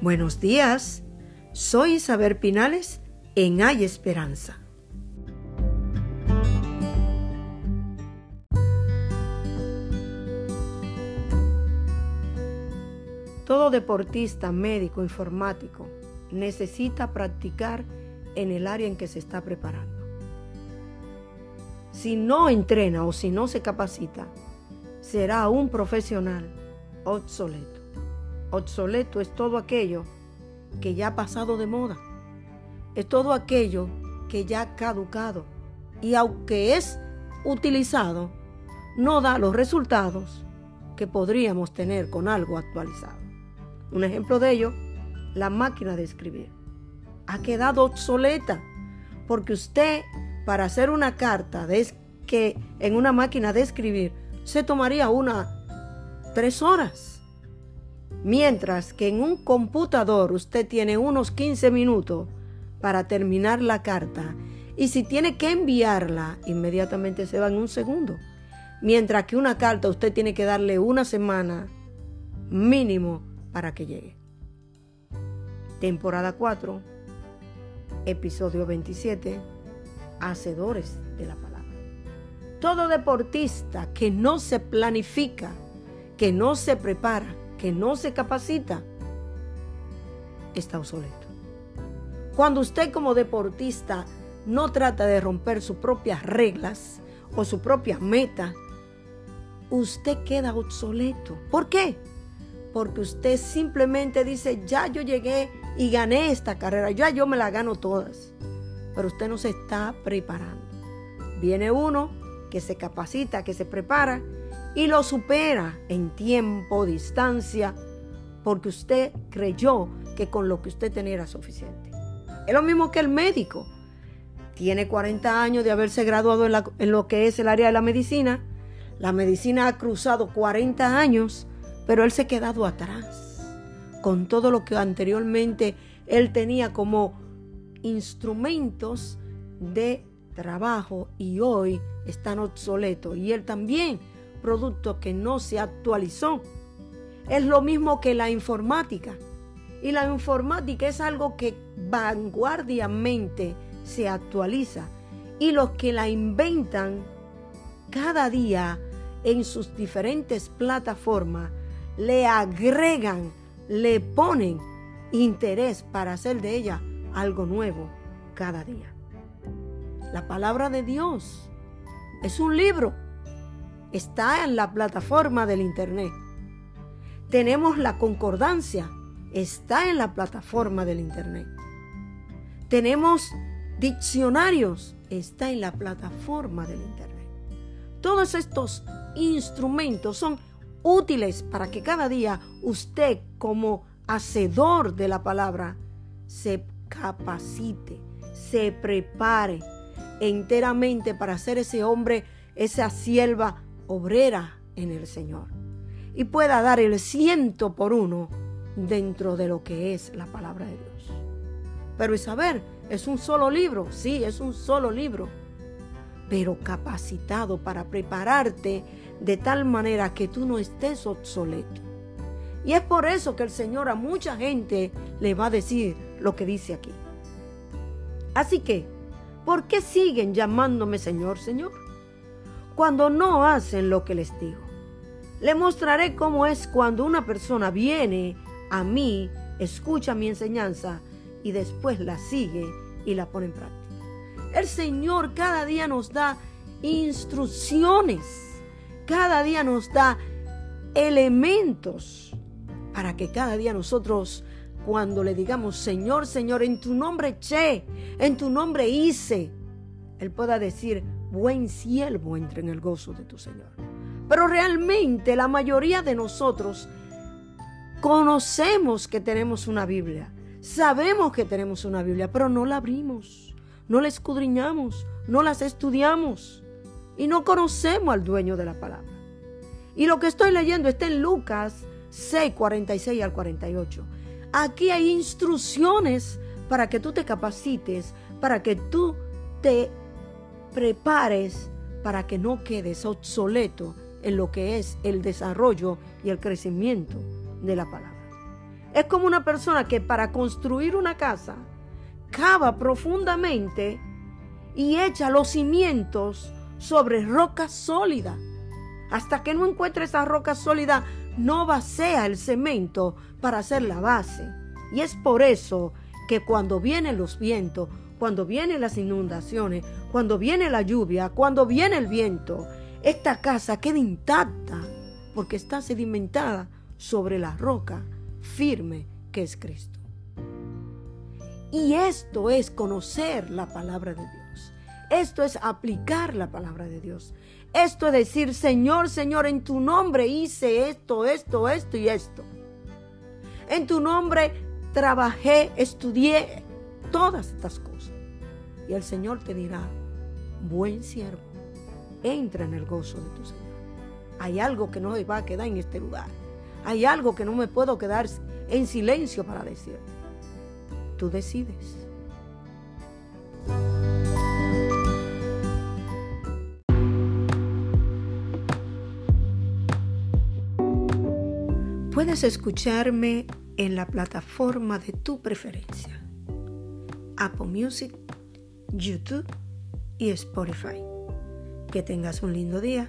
Buenos días, soy Isabel Pinales en Hay Esperanza. Todo deportista, médico, informático necesita practicar en el área en que se está preparando. Si no entrena o si no se capacita, será un profesional obsoleto. Obsoleto es todo aquello que ya ha pasado de moda. Es todo aquello que ya ha caducado. Y aunque es utilizado, no da los resultados que podríamos tener con algo actualizado. Un ejemplo de ello, la máquina de escribir. Ha quedado obsoleta porque usted para hacer una carta de que en una máquina de escribir se tomaría una tres horas Mientras que en un computador usted tiene unos 15 minutos para terminar la carta y si tiene que enviarla, inmediatamente se va en un segundo. Mientras que una carta usted tiene que darle una semana mínimo para que llegue. Temporada 4, episodio 27, Hacedores de la Palabra. Todo deportista que no se planifica, que no se prepara, que no se capacita, está obsoleto. Cuando usted como deportista no trata de romper sus propias reglas o su propia meta, usted queda obsoleto. ¿Por qué? Porque usted simplemente dice, ya yo llegué y gané esta carrera, ya yo me la gano todas. Pero usted no se está preparando. Viene uno que se capacita, que se prepara y lo supera en tiempo, distancia, porque usted creyó que con lo que usted tenía era suficiente. Es lo mismo que el médico. Tiene 40 años de haberse graduado en, en lo que es el área de la medicina. La medicina ha cruzado 40 años, pero él se ha quedado atrás con todo lo que anteriormente él tenía como instrumentos de trabajo y hoy están obsoletos. Y él también producto que no se actualizó. Es lo mismo que la informática. Y la informática es algo que vanguardiamente se actualiza. Y los que la inventan cada día en sus diferentes plataformas le agregan, le ponen interés para hacer de ella algo nuevo cada día. La palabra de Dios es un libro está en la plataforma del Internet. Tenemos la concordancia, está en la plataforma del Internet. Tenemos diccionarios, está en la plataforma del Internet. Todos estos instrumentos son útiles para que cada día usted como hacedor de la palabra se capacite, se prepare enteramente para ser ese hombre, esa sierva obrera en el Señor y pueda dar el ciento por uno dentro de lo que es la palabra de Dios. Pero saber es un solo libro, sí, es un solo libro, pero capacitado para prepararte de tal manera que tú no estés obsoleto. Y es por eso que el Señor a mucha gente le va a decir lo que dice aquí. Así que, ¿por qué siguen llamándome Señor, Señor? Cuando no hacen lo que les digo. Le mostraré cómo es cuando una persona viene a mí, escucha mi enseñanza y después la sigue y la pone en práctica. El Señor cada día nos da instrucciones, cada día nos da elementos para que cada día nosotros cuando le digamos, Señor, Señor, en tu nombre che, en tu nombre hice, Él pueda decir, buen siervo entre en el gozo de tu Señor. Pero realmente la mayoría de nosotros conocemos que tenemos una Biblia, sabemos que tenemos una Biblia, pero no la abrimos, no la escudriñamos, no las estudiamos y no conocemos al dueño de la palabra. Y lo que estoy leyendo está en Lucas 6, 46 al 48. Aquí hay instrucciones para que tú te capacites, para que tú te prepares para que no quedes obsoleto en lo que es el desarrollo y el crecimiento de la palabra. Es como una persona que para construir una casa cava profundamente y echa los cimientos sobre roca sólida. Hasta que no encuentre esa roca sólida, no vacía el cemento para hacer la base. Y es por eso que cuando vienen los vientos, cuando vienen las inundaciones, cuando viene la lluvia, cuando viene el viento, esta casa queda intacta porque está sedimentada sobre la roca firme que es Cristo. Y esto es conocer la palabra de Dios. Esto es aplicar la palabra de Dios. Esto es decir, Señor, Señor, en tu nombre hice esto, esto, esto y esto. En tu nombre trabajé, estudié todas estas cosas. Y el Señor te dirá, buen siervo, entra en el gozo de tu Señor. Hay algo que no me va a quedar en este lugar. Hay algo que no me puedo quedar en silencio para decir. Tú decides. Puedes escucharme en la plataforma de tu preferencia. Apple Music, YouTube y Spotify. Que tengas un lindo día.